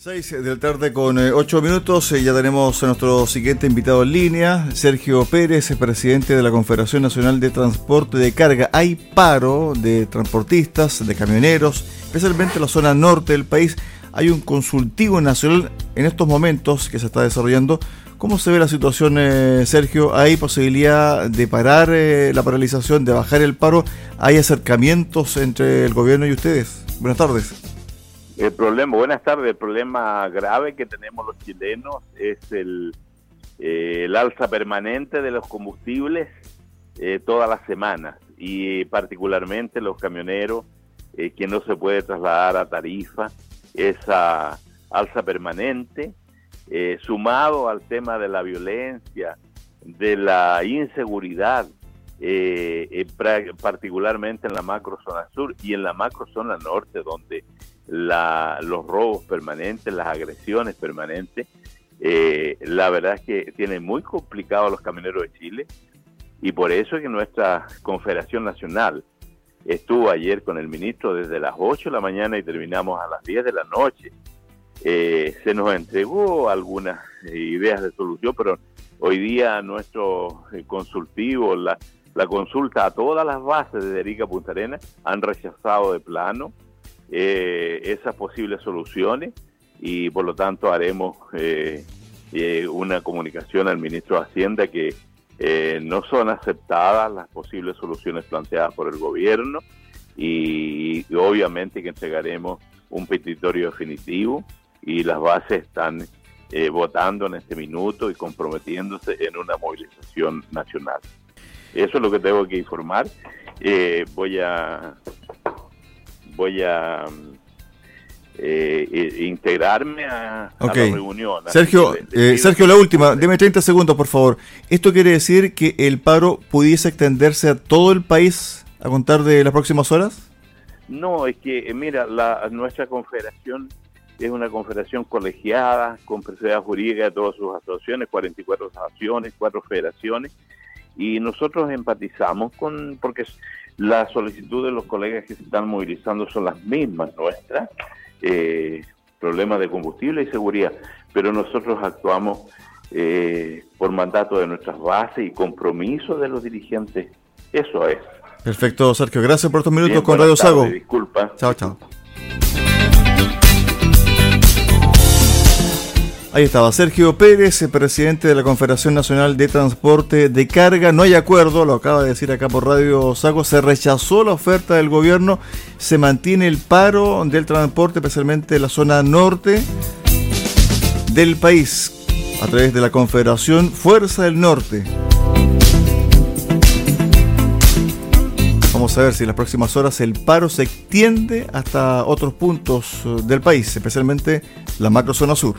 6 de la tarde con 8 eh, minutos, eh, ya tenemos a nuestro siguiente invitado en línea, Sergio Pérez, presidente de la Confederación Nacional de Transporte de Carga. Hay paro de transportistas, de camioneros, especialmente en la zona norte del país. Hay un consultivo nacional en estos momentos que se está desarrollando. ¿Cómo se ve la situación, eh, Sergio? ¿Hay posibilidad de parar la paralización, de bajar el paro? ¿Hay acercamientos entre el gobierno y ustedes? Buenas tardes. El problema, buenas tardes, el problema grave que tenemos los chilenos es el, eh, alza permanente de los combustibles eh, todas las semanas y particularmente los camioneros eh, que no se puede trasladar a tarifa, esa alza permanente, sumado al tema de la violencia, de la inseguridad, particularmente en la macro zona sur y en la macro zona norte, donde la, los robos permanentes, las agresiones permanentes. Eh, la verdad es que tiene muy complicado a los camioneros de Chile y por eso es que nuestra Confederación Nacional estuvo ayer con el ministro desde las 8 de la mañana y terminamos a las 10 de la noche. Eh, se nos entregó algunas ideas de solución, pero hoy día nuestro eh, consultivo, la, la consulta a todas las bases de Erika Punta Arenas han rechazado de plano eh, esas posibles soluciones y por lo tanto haremos eh, eh, una comunicación al ministro de Hacienda que no son aceptadas las posibles soluciones planteadas por el gobierno y, obviamente que entregaremos un petitorio definitivo y las bases están votando en este minuto y comprometiéndose en una movilización nacional. Eso es lo que tengo que informar. voy a voy a eh, integrarme a, la reunión. Sergio, eh, Sergio, la última, deme 30 segundos, por favor. ¿Esto quiere decir que el paro pudiese extenderse a todo el país a contar de las próximas horas? No, es que, eh, mira, la, nuestra confederación es una confederación colegiada, con personalidad jurídica de todas sus asociaciones, 44 asociaciones, cuatro federaciones, y nosotros empatizamos con, porque las solicitudes de los colegas que se están movilizando son las mismas nuestras, eh, problemas de combustible y seguridad, pero nosotros actuamos eh, por mandato de nuestras bases y compromiso de los dirigentes. Eso es. Perfecto, Sergio. Gracias por estos minutos con Radio Sago. Disculpa. Chao, chao. Ahí estaba Sergio Pérez, presidente de la Confederación Nacional de Transporte de Carga. No hay acuerdo, lo acaba de decir acá por Radio Sago, se rechazó la oferta del gobierno, se mantiene el paro del transporte, especialmente en la zona norte del país, a través de la Confederación Fuerza del Norte. Vamos a ver si en las próximas horas el paro se extiende hasta otros puntos del país, especialmente la macro zona sur.